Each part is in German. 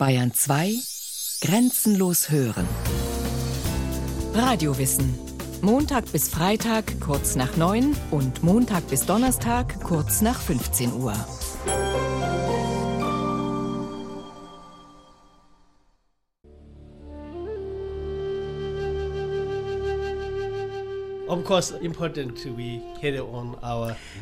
Bayern 2 Grenzenlos hören. Radiowissen. Montag bis Freitag kurz nach 9 und Montag bis Donnerstag kurz nach 15 Uhr.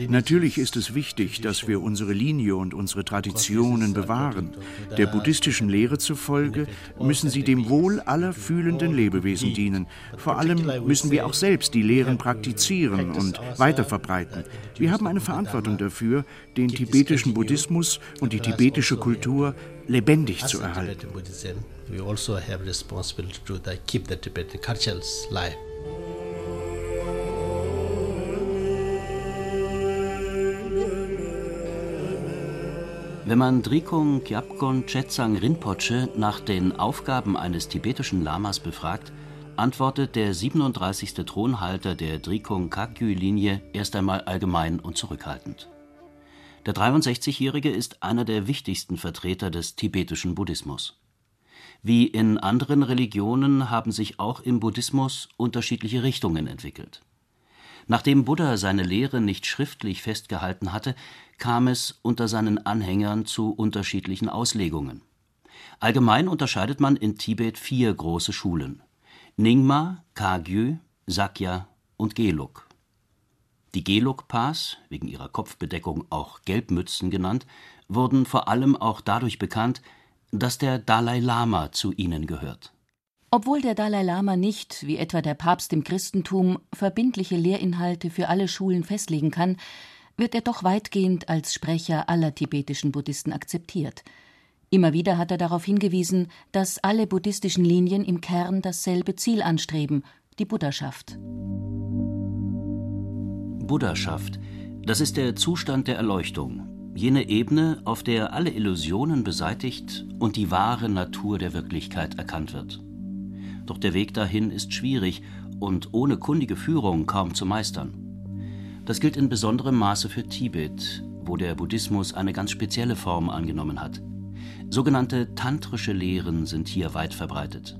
Natürlich ist es wichtig, dass wir unsere Linie und unsere Traditionen bewahren. Der buddhistischen Lehre zufolge müssen sie dem Wohl aller fühlenden Lebewesen dienen. Vor allem müssen wir auch selbst die Lehren praktizieren und weiterverbreiten. Wir haben eine Verantwortung dafür, den tibetischen Buddhismus und die tibetische Kultur lebendig zu erhalten. We also have responsibility to keep the Tibetan culture alive. Wenn man Drikung Gyapgon Chetsang Rinpoche nach den Aufgaben eines tibetischen Lamas befragt, antwortet der 37. Thronhalter der Drikung Kagyu-Linie erst einmal allgemein und zurückhaltend. Der 63-Jährige ist einer der wichtigsten Vertreter des tibetischen Buddhismus. Wie in anderen Religionen haben sich auch im Buddhismus unterschiedliche Richtungen entwickelt. Nachdem Buddha seine Lehre nicht schriftlich festgehalten hatte, kam es unter seinen Anhängern zu unterschiedlichen Auslegungen. Allgemein unterscheidet man in Tibet vier große Schulen: Nyingma, Kagyu, Sakya und Gelug. Die Gelug-Pas, wegen ihrer Kopfbedeckung auch Gelbmützen genannt, wurden vor allem auch dadurch bekannt, dass der Dalai Lama zu ihnen gehört obwohl der Dalai Lama nicht, wie etwa der Papst im Christentum, verbindliche Lehrinhalte für alle Schulen festlegen kann, wird er doch weitgehend als Sprecher aller tibetischen Buddhisten akzeptiert. Immer wieder hat er darauf hingewiesen, dass alle buddhistischen Linien im Kern dasselbe Ziel anstreben, die Buddhaschaft. Buddhaschaft, das ist der Zustand der Erleuchtung, jene Ebene, auf der alle Illusionen beseitigt und die wahre Natur der Wirklichkeit erkannt wird. Doch der Weg dahin ist schwierig und ohne kundige Führung kaum zu meistern. Das gilt in besonderem Maße für Tibet, wo der Buddhismus eine ganz spezielle Form angenommen hat. Sogenannte tantrische Lehren sind hier weit verbreitet.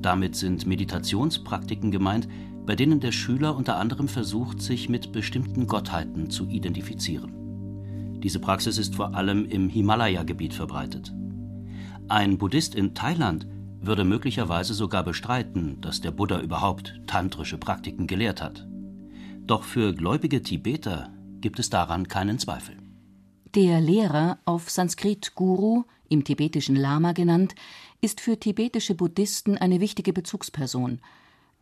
Damit sind Meditationspraktiken gemeint, bei denen der Schüler unter anderem versucht, sich mit bestimmten Gottheiten zu identifizieren. Diese Praxis ist vor allem im Himalaya-Gebiet verbreitet. Ein Buddhist in Thailand würde möglicherweise sogar bestreiten, dass der Buddha überhaupt tantrische Praktiken gelehrt hat. Doch für gläubige Tibeter gibt es daran keinen Zweifel. Der Lehrer, auf Sanskrit Guru, im tibetischen Lama genannt, ist für tibetische Buddhisten eine wichtige Bezugsperson.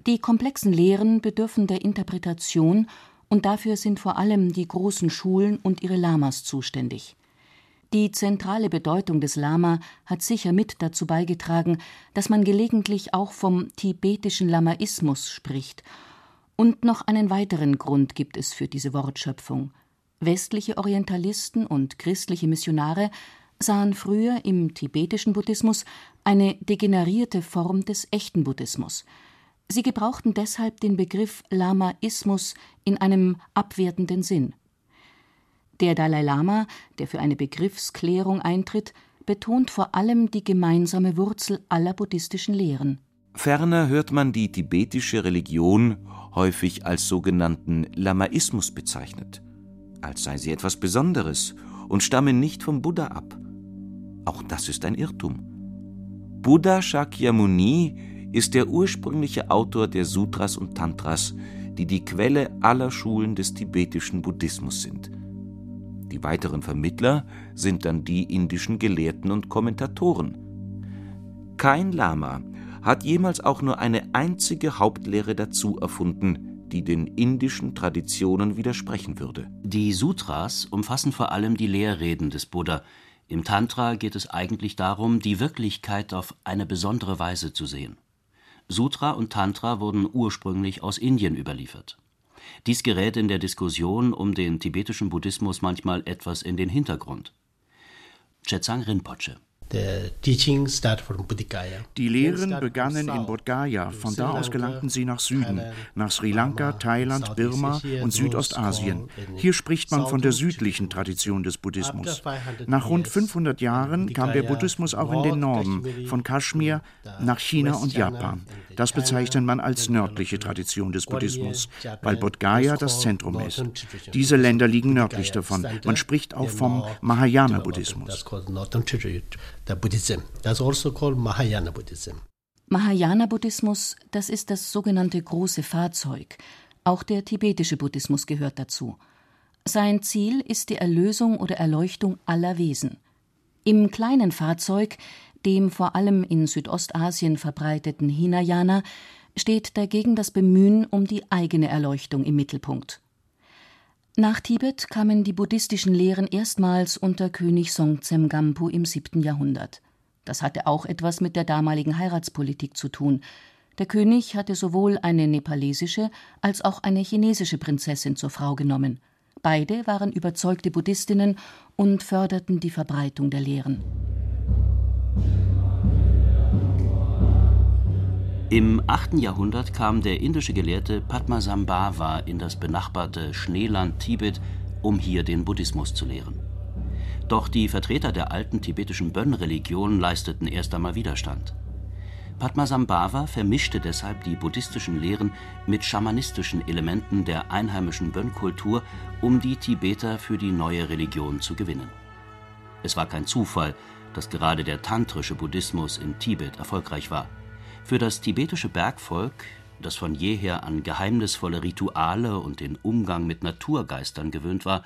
Die komplexen Lehren bedürfen der Interpretation und dafür sind vor allem die großen Schulen und ihre Lamas zuständig. Die zentrale Bedeutung des Lama hat sicher mit dazu beigetragen, dass man gelegentlich auch vom tibetischen Lamaismus spricht. Und noch einen weiteren Grund gibt es für diese Wortschöpfung. Westliche Orientalisten und christliche Missionare sahen früher im tibetischen Buddhismus eine degenerierte Form des echten Buddhismus. Sie gebrauchten deshalb den Begriff Lamaismus in einem abwertenden Sinn. Der Dalai Lama, der für eine Begriffsklärung eintritt, betont vor allem die gemeinsame Wurzel aller buddhistischen Lehren. Ferner hört man die tibetische Religion häufig als sogenannten Lamaismus bezeichnet, als sei sie etwas Besonderes und stamme nicht vom Buddha ab. Auch das ist ein Irrtum. Buddha Shakyamuni ist der ursprüngliche Autor der Sutras und Tantras, die die Quelle aller Schulen des tibetischen Buddhismus sind. Die weiteren Vermittler sind dann die indischen Gelehrten und Kommentatoren. Kein Lama hat jemals auch nur eine einzige Hauptlehre dazu erfunden, die den indischen Traditionen widersprechen würde. Die Sutras umfassen vor allem die Lehrreden des Buddha. Im Tantra geht es eigentlich darum, die Wirklichkeit auf eine besondere Weise zu sehen. Sutra und Tantra wurden ursprünglich aus Indien überliefert. Dies gerät in der Diskussion um den tibetischen Buddhismus manchmal etwas in den Hintergrund. Chetsang Rinpoche Die Lehren begannen in Bodh Gaya, von da aus gelangten sie nach Süden, nach Sri Lanka, Thailand, Birma und Südostasien. Hier spricht man von der südlichen Tradition des Buddhismus. Nach rund 500 Jahren kam der Buddhismus auch in den Norden, von Kaschmir nach China und Japan. Das bezeichnet man als nördliche Tradition des Buddhismus, weil Bodh Gaya das Zentrum ist. Diese Länder liegen nördlich davon. Man spricht auch vom Mahayana-Buddhismus the Buddhism. That's also called Mahayana Buddhism. Mahayana-Buddhismus, das ist das sogenannte große Fahrzeug. Auch der tibetische Buddhismus gehört dazu. Sein Ziel ist die Erlösung oder Erleuchtung aller Wesen. Im kleinen Fahrzeug, dem vor allem in Südostasien verbreiteten Hinayana, steht dagegen das Bemühen um die eigene Erleuchtung im Mittelpunkt. Nach Tibet kamen die buddhistischen Lehren erstmals unter König Songtsen Gampo im 7. Jahrhundert. Das hatte auch etwas mit der damaligen Heiratspolitik zu tun. Der König hatte sowohl eine nepalesische als auch eine chinesische Prinzessin zur Frau genommen. Beide waren überzeugte Buddhistinnen und förderten die Verbreitung der Lehren. Im 8. Jahrhundert kam der indische Gelehrte Padmasambhava in das benachbarte Schneeland Tibet, um hier den Buddhismus zu lehren. Doch die Vertreter der alten tibetischen Bön-Religion leisteten erst einmal Widerstand. Padmasambhava vermischte deshalb die buddhistischen Lehren mit schamanistischen Elementen der einheimischen Bön-Kultur, um die Tibeter für die neue Religion zu gewinnen. Es war kein Zufall, dass gerade der tantrische Buddhismus in Tibet erfolgreich war. Für das tibetische Bergvolk, das von jeher an geheimnisvolle Rituale und den Umgang mit Naturgeistern gewöhnt war,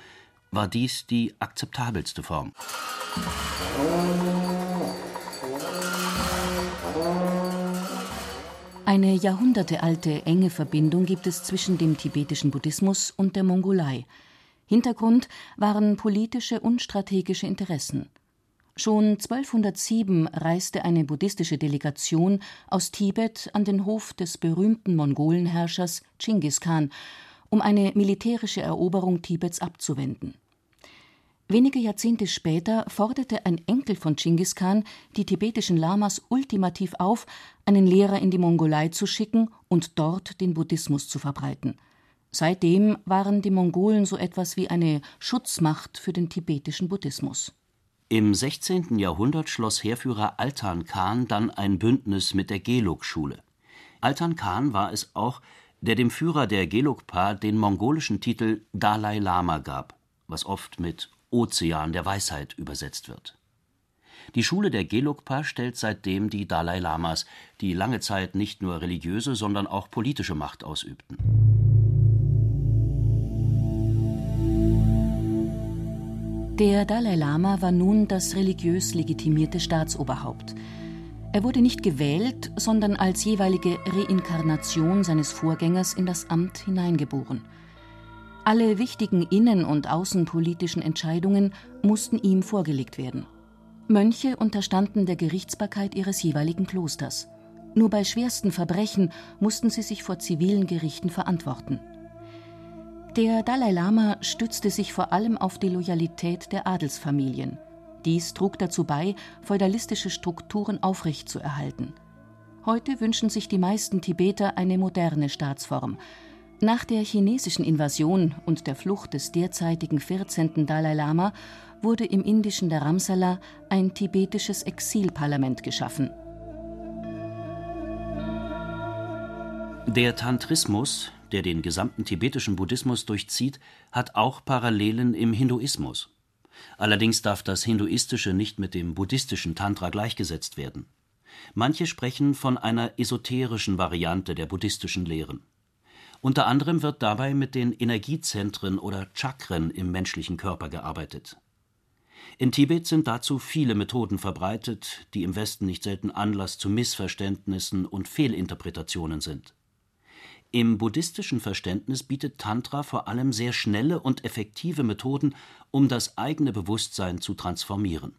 war dies die akzeptabelste Form. Eine jahrhundertealte enge Verbindung gibt es zwischen dem tibetischen Buddhismus und der Mongolei. Hintergrund waren politische und strategische Interessen. Schon 1207 reiste eine buddhistische Delegation aus Tibet an den Hof des berühmten Mongolenherrschers Chinggis Khan, um eine militärische Eroberung Tibets abzuwenden. Wenige Jahrzehnte später forderte ein Enkel von Chinggis Khan die tibetischen Lamas ultimativ auf, einen Lehrer in die Mongolei zu schicken und dort den Buddhismus zu verbreiten. Seitdem waren die Mongolen so etwas wie eine Schutzmacht für den tibetischen Buddhismus im 16. Jahrhundert schloss Heerführer Altan Khan dann ein Bündnis mit der Gelug-Schule. Altan Khan war es auch, der dem Führer der Gelugpa den mongolischen Titel Dalai Lama gab, was oft mit Ozean der Weisheit übersetzt wird. Die Schule der Gelugpa stellt seitdem die Dalai Lamas, die lange Zeit nicht nur religiöse, sondern auch politische Macht ausübten Der Dalai Lama war nun das religiös legitimierte Staatsoberhaupt. Er wurde nicht gewählt, sondern als jeweilige Reinkarnation seines Vorgängers in das Amt hineingeboren. Alle wichtigen innen- und außenpolitischen Entscheidungen mussten ihm vorgelegt werden. Mönche unterstanden der Gerichtsbarkeit ihres jeweiligen Klosters. Nur bei schwersten Verbrechen mussten sie sich vor zivilen Gerichten verantworten. Der Dalai Lama stützte sich vor allem auf die Loyalität der Adelsfamilien. Dies trug dazu bei, feudalistische Strukturen aufrechtzuerhalten. Heute wünschen sich die meisten Tibeter eine moderne Staatsform. Nach der chinesischen Invasion und der Flucht des derzeitigen 14. Dalai Lama wurde im indischen Dharamsala ein tibetisches Exilparlament geschaffen. Der Tantrismus, der den gesamten tibetischen Buddhismus durchzieht, hat auch Parallelen im Hinduismus. Allerdings darf das Hinduistische nicht mit dem buddhistischen Tantra gleichgesetzt werden. Manche sprechen von einer esoterischen Variante der buddhistischen Lehren. Unter anderem wird dabei mit den Energiezentren oder Chakren im menschlichen Körper gearbeitet. In Tibet sind dazu viele Methoden verbreitet, die im Westen nicht selten Anlass zu Missverständnissen und Fehlinterpretationen sind im buddhistischen Verständnis bietet Tantra vor allem sehr schnelle und effektive Methoden, um das eigene Bewusstsein zu transformieren.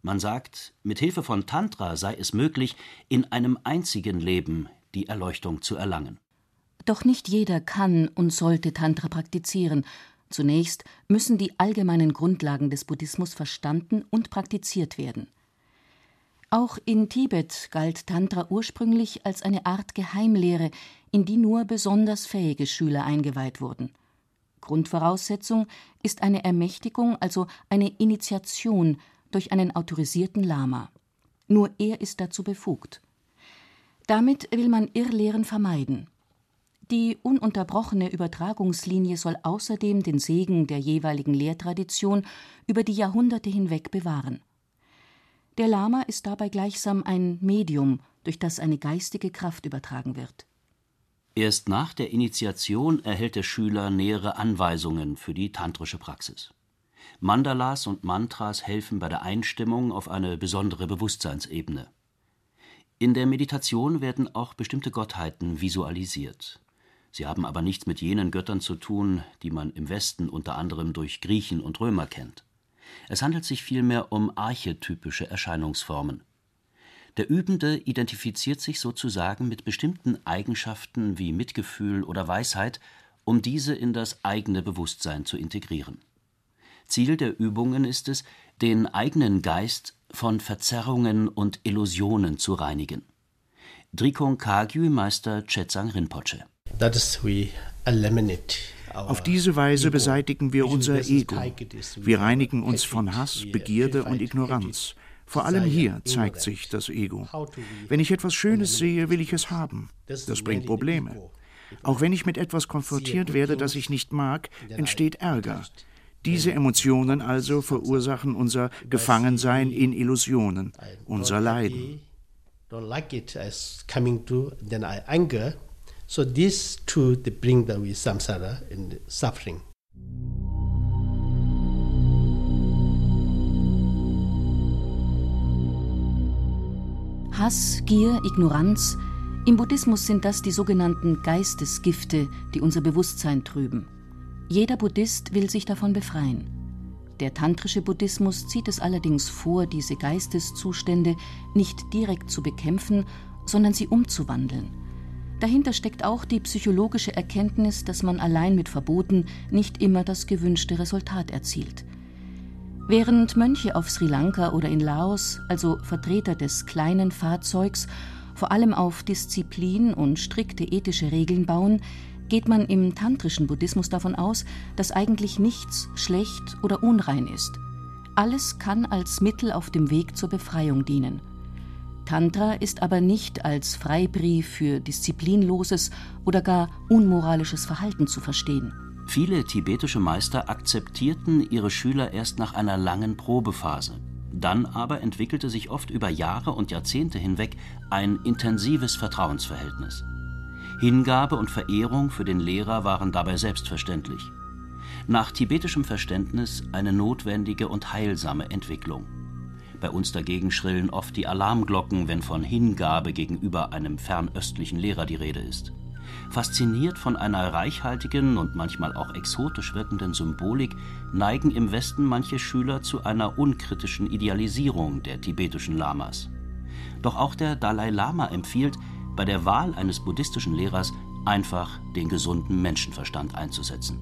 Man sagt, mit Hilfe von Tantra sei es möglich, in einem einzigen Leben die Erleuchtung zu erlangen. Doch nicht jeder kann und sollte Tantra praktizieren. Zunächst müssen die allgemeinen Grundlagen des Buddhismus verstanden und praktiziert werden. Auch in Tibet galt Tantra ursprünglich als eine Art Geheimlehre, in die nur besonders fähige Schüler eingeweiht wurden. Grundvoraussetzung ist eine Ermächtigung, also eine Initiation durch einen autorisierten Lama. Nur er ist dazu befugt. Damit will man Irrlehren vermeiden. Die ununterbrochene Übertragungslinie soll außerdem den Segen der jeweiligen Lehrtradition über die Jahrhunderte hinweg bewahren. Der Lama ist dabei gleichsam ein Medium, durch das eine geistige Kraft übertragen wird. Erst nach der Initiation erhält der Schüler nähere Anweisungen für die tantrische Praxis. Mandalas und Mantras helfen bei der Einstimmung auf eine besondere Bewusstseinsebene. In der Meditation werden auch bestimmte Gottheiten visualisiert. Sie haben aber nichts mit jenen Göttern zu tun, die man im Westen unter anderem durch Griechen und Römer kennt. Es handelt sich vielmehr um archetypische Erscheinungsformen. Der Übende identifiziert sich sozusagen mit bestimmten Eigenschaften wie Mitgefühl oder Weisheit, um diese in das eigene Bewusstsein zu integrieren. Ziel der Übungen ist es, den eigenen Geist von Verzerrungen und Illusionen zu reinigen. Drikung Kagyu Meister Chetsang Rinpoche. Auf diese Weise beseitigen wir unser Ego. Wir reinigen uns von Hass, Begierde und Ignoranz. Vor allem hier zeigt sich das Ego. Wenn ich etwas Schönes sehe, will ich es haben. Das bringt Probleme. Auch wenn ich mit etwas konfrontiert werde, das ich nicht mag, entsteht Ärger. Diese Emotionen also verursachen unser Gefangensein in Illusionen, unser Leiden. So these two they bring the samsara and suffering. Hass, Gier, Ignoranz, im Buddhismus sind das die sogenannten Geistesgifte, die unser Bewusstsein trüben. Jeder Buddhist will sich davon befreien. Der tantrische Buddhismus zieht es allerdings vor, diese Geisteszustände nicht direkt zu bekämpfen, sondern sie umzuwandeln. Dahinter steckt auch die psychologische Erkenntnis, dass man allein mit Verboten nicht immer das gewünschte Resultat erzielt. Während Mönche auf Sri Lanka oder in Laos, also Vertreter des kleinen Fahrzeugs, vor allem auf Disziplin und strikte ethische Regeln bauen, geht man im tantrischen Buddhismus davon aus, dass eigentlich nichts schlecht oder unrein ist. Alles kann als Mittel auf dem Weg zur Befreiung dienen. Tantra ist aber nicht als Freibrief für disziplinloses oder gar unmoralisches Verhalten zu verstehen. Viele tibetische Meister akzeptierten ihre Schüler erst nach einer langen Probephase. Dann aber entwickelte sich oft über Jahre und Jahrzehnte hinweg ein intensives Vertrauensverhältnis. Hingabe und Verehrung für den Lehrer waren dabei selbstverständlich. Nach tibetischem Verständnis eine notwendige und heilsame Entwicklung. Bei uns dagegen schrillen oft die Alarmglocken, wenn von Hingabe gegenüber einem fernöstlichen Lehrer die Rede ist. Fasziniert von einer reichhaltigen und manchmal auch exotisch wirkenden Symbolik neigen im Westen manche Schüler zu einer unkritischen Idealisierung der tibetischen Lamas. Doch auch der Dalai Lama empfiehlt, bei der Wahl eines buddhistischen Lehrers einfach den gesunden Menschenverstand einzusetzen.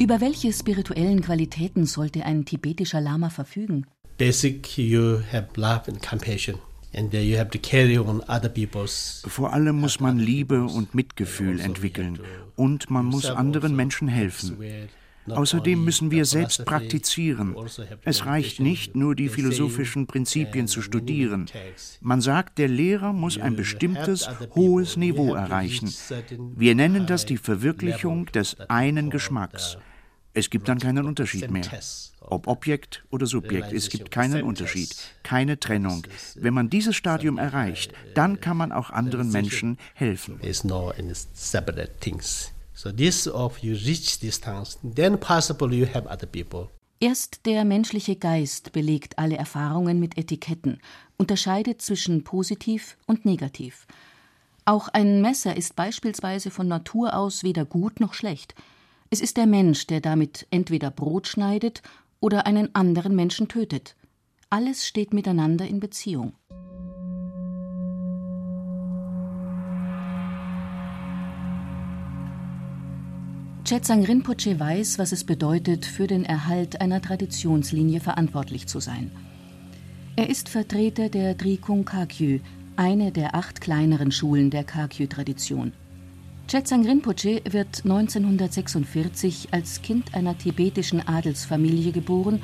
Über welche spirituellen Qualitäten sollte ein tibetischer Lama verfügen? Basic you have love and compassion. Vor allem muss man Liebe und Mitgefühl entwickeln und man muss anderen Menschen helfen. Außerdem müssen wir selbst praktizieren. Es reicht nicht, nur die philosophischen Prinzipien zu studieren. Man sagt, der Lehrer muss ein bestimmtes, hohes Niveau erreichen. Wir nennen das die Verwirklichung des einen Geschmacks. Es gibt dann keinen Unterschied mehr. Ob Objekt oder Subjekt, es gibt keinen Unterschied, keine Trennung. Wenn man dieses Stadium erreicht, dann kann man auch anderen Menschen helfen. Erst der menschliche Geist belegt alle Erfahrungen mit Etiketten, unterscheidet zwischen positiv und negativ. Auch ein Messer ist beispielsweise von Natur aus weder gut noch schlecht. Es ist der Mensch, der damit entweder Brot schneidet oder einen anderen Menschen tötet. Alles steht miteinander in Beziehung. Chetsang Rinpoche weiß, was es bedeutet, für den Erhalt einer Traditionslinie verantwortlich zu sein. Er ist Vertreter der Drikung Kagyu, eine der acht kleineren Schulen der Kagyu-Tradition. Chetsang Rinpoche wird 1946 als Kind einer tibetischen Adelsfamilie geboren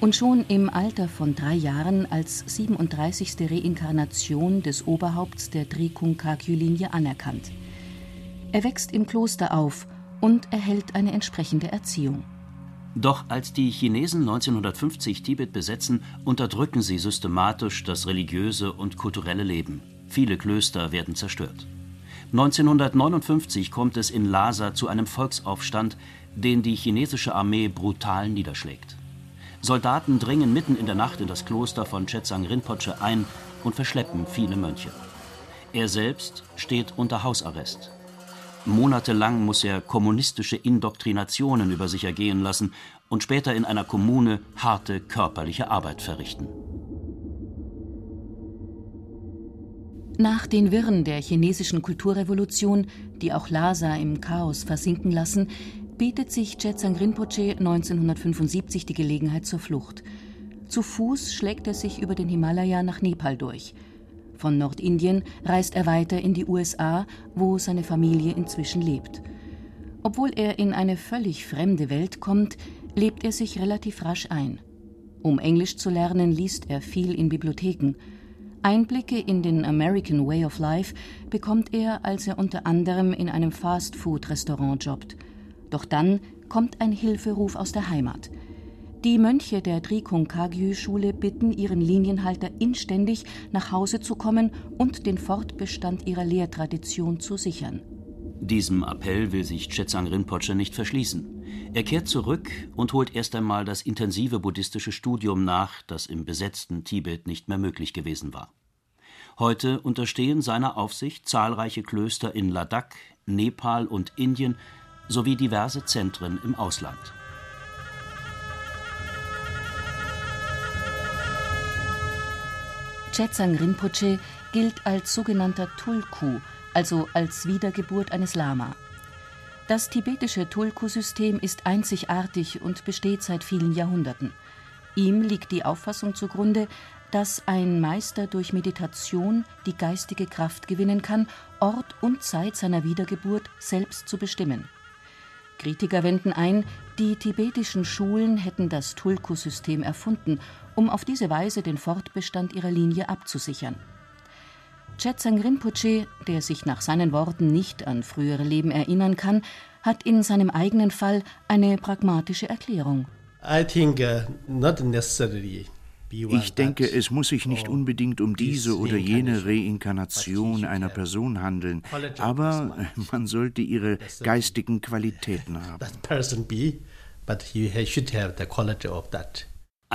und schon im Alter von drei Jahren als 37. Reinkarnation des Oberhaupts der Drikung Kagyu-Linie anerkannt. Er wächst im Kloster auf und erhält eine entsprechende Erziehung. Doch als die Chinesen 1950 Tibet besetzen, unterdrücken sie systematisch das religiöse und kulturelle Leben. Viele Klöster werden zerstört. 1959 kommt es in Lhasa zu einem Volksaufstand, den die chinesische Armee brutal niederschlägt. Soldaten dringen mitten in der Nacht in das Kloster von Chetsang Rinpoche ein und verschleppen viele Mönche. Er selbst steht unter Hausarrest. Monatelang muss er kommunistische Indoktrinationen über sich ergehen lassen und später in einer Kommune harte körperliche Arbeit verrichten. Nach den Wirren der chinesischen Kulturrevolution, die auch Lhasa im Chaos versinken lassen, bietet sich Chetsang Rinpoche 1975 die Gelegenheit zur Flucht. Zu Fuß schlägt er sich über den Himalaya nach Nepal durch – von Nordindien reist er weiter in die USA, wo seine Familie inzwischen lebt. Obwohl er in eine völlig fremde Welt kommt, lebt er sich relativ rasch ein. Um Englisch zu lernen, liest er viel in Bibliotheken. Einblicke in den American Way of Life bekommt er, als er unter anderem in einem Fast-Food-Restaurant jobbt. Doch dann kommt ein Hilferuf aus der Heimat – die Mönche der Drikung Kagyu-Schule bitten ihren Linienhalter inständig, nach Hause zu kommen und den Fortbestand ihrer Lehrtradition zu sichern. Diesem Appell will sich Chetsang Rinpoche nicht verschließen. Er kehrt zurück und holt erst einmal das intensive buddhistische Studium nach, das im besetzten Tibet nicht mehr möglich gewesen war. Heute unterstehen seiner Aufsicht zahlreiche Klöster in Ladakh, Nepal und Indien sowie diverse Zentren im Ausland. Chetsang Rinpoche gilt als sogenannter Tulku, also als Wiedergeburt eines Lama. Das tibetische Tulku-System ist einzigartig und besteht seit vielen Jahrhunderten. Ihm liegt die Auffassung zugrunde, dass ein Meister durch Meditation die geistige Kraft gewinnen kann, Ort und Zeit seiner Wiedergeburt selbst zu bestimmen. Kritiker wenden ein, die tibetischen Schulen hätten das Tulku-System erfunden, um auf diese Weise den Fortbestand ihrer Linie abzusichern. Chetsang Rinpoche, der sich nach seinen Worten nicht an frühere Leben erinnern kann, hat in seinem eigenen Fall eine pragmatische Erklärung. I think uh, not necessarily ich denke, es muss sich nicht unbedingt um diese oder jene Reinkarnation einer Person handeln, aber man sollte ihre geistigen Qualitäten haben.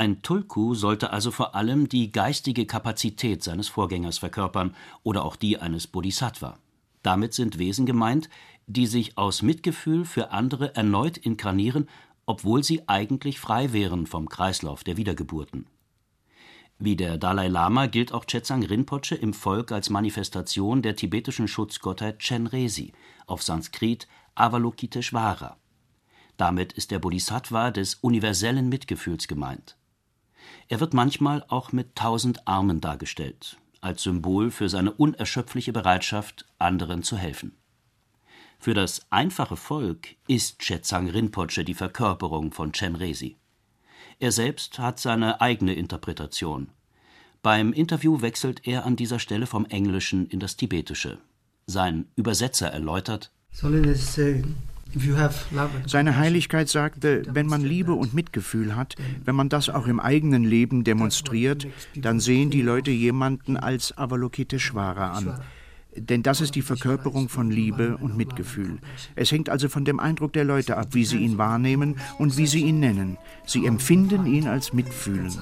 Ein Tulku sollte also vor allem die geistige Kapazität seines Vorgängers verkörpern oder auch die eines Bodhisattva. Damit sind Wesen gemeint, die sich aus Mitgefühl für andere erneut inkarnieren, obwohl sie eigentlich frei wären vom Kreislauf der Wiedergeburten. Wie der Dalai Lama gilt auch Chetsang Rinpoche im Volk als Manifestation der tibetischen Schutzgottheit Chenresi, auf Sanskrit Avalokiteshvara. Damit ist der Bodhisattva des universellen Mitgefühls gemeint. Er wird manchmal auch mit tausend Armen dargestellt, als Symbol für seine unerschöpfliche Bereitschaft, anderen zu helfen. Für das einfache Volk ist Chetsang Rinpoche die Verkörperung von Chenresi. Er selbst hat seine eigene Interpretation. Beim Interview wechselt er an dieser Stelle vom Englischen in das Tibetische. Sein Übersetzer erläutert: seine Heiligkeit sagte, wenn man Liebe und Mitgefühl hat, wenn man das auch im eigenen Leben demonstriert, dann sehen die Leute jemanden als Avalokiteshvara an. Denn das ist die Verkörperung von Liebe und Mitgefühl. Es hängt also von dem Eindruck der Leute ab, wie sie ihn wahrnehmen und wie sie ihn nennen. Sie empfinden ihn als mitfühlend.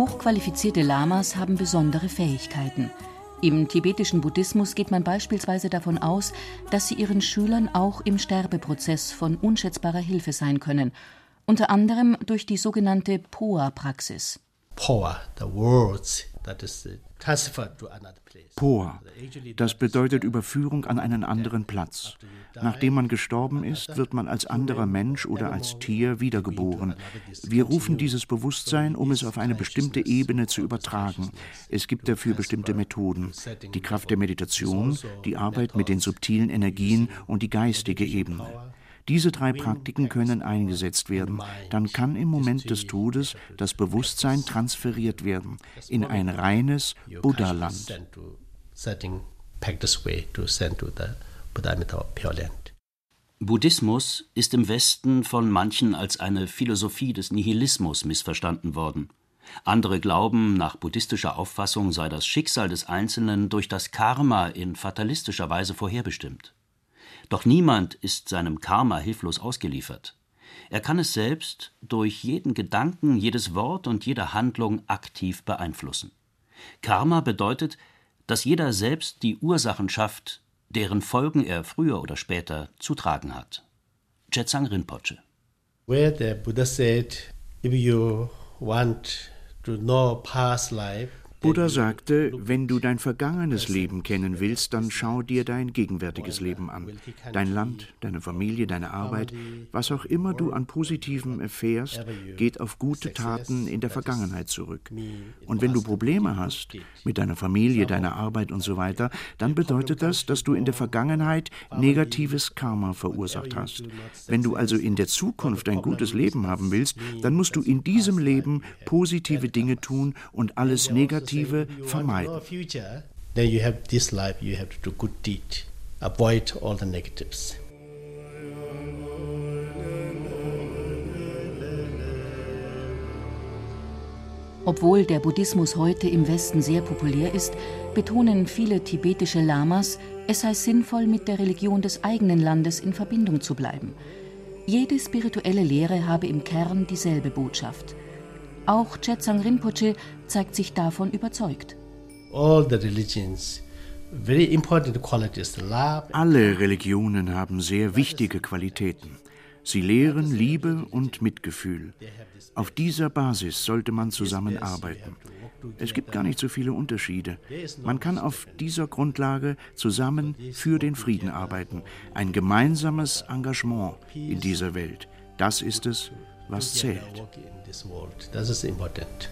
Hochqualifizierte Lamas haben besondere Fähigkeiten. Im tibetischen Buddhismus geht man beispielsweise davon aus, dass sie ihren Schülern auch im Sterbeprozess von unschätzbarer Hilfe sein können, unter anderem durch die sogenannte Poa-Praxis. Por, das bedeutet Überführung an einen anderen Platz. Nachdem man gestorben ist, wird man als anderer Mensch oder als Tier wiedergeboren. Wir rufen dieses Bewusstsein, um es auf eine bestimmte Ebene zu übertragen. Es gibt dafür bestimmte Methoden. Die Kraft der Meditation, die Arbeit mit den subtilen Energien und die geistige Ebene. Diese drei Praktiken können eingesetzt werden. Dann kann im Moment des Todes das Bewusstsein transferiert werden in ein reines Buddha-Land. Buddhismus ist im Westen von manchen als eine Philosophie des Nihilismus missverstanden worden. Andere glauben, nach buddhistischer Auffassung sei das Schicksal des Einzelnen durch das Karma in fatalistischer Weise vorherbestimmt. Doch niemand ist seinem Karma hilflos ausgeliefert. Er kann es selbst durch jeden Gedanken, jedes Wort und jede Handlung aktiv beeinflussen. Karma bedeutet, dass jeder selbst die Ursachen schafft, deren Folgen er früher oder später zu tragen hat. Chetsang Rinpoche. Where the Buddha said, if you want to know past life, Buddha sagte, wenn du dein vergangenes Leben kennen willst, dann schau dir dein gegenwärtiges Leben an. Dein Land, deine Familie, deine Arbeit, was auch immer du an Positivem erfährst, geht auf gute Taten in der Vergangenheit zurück. Und wenn du Probleme hast mit deiner Familie, deiner Arbeit und so weiter, dann bedeutet das, dass du in der Vergangenheit negatives Karma verursacht hast. Wenn du also in der Zukunft ein gutes Leben haben willst, dann musst du in diesem Leben positive Dinge tun und alles Negative Negative vermeiden. Then you have this life, you have to do good deed. Avoid all the negatives. Obwohl der Buddhismus heute im Westen sehr populär ist, betonen viele tibetische Lamas, es sei sinnvoll, mit der Religion des eigenen Landes in Verbindung zu bleiben. Jede spirituelle Lehre habe im Kern dieselbe Botschaft. Auch Chetsang Rinpoche zeigt sich davon überzeugt. Alle Religionen haben sehr wichtige Qualitäten. Sie lehren Liebe und Mitgefühl. Auf dieser Basis sollte man zusammenarbeiten. Es gibt gar nicht so viele Unterschiede. Man kann auf dieser Grundlage zusammen für den Frieden arbeiten. Ein gemeinsames Engagement in dieser Welt. Das ist es, was zählt. Das ist important.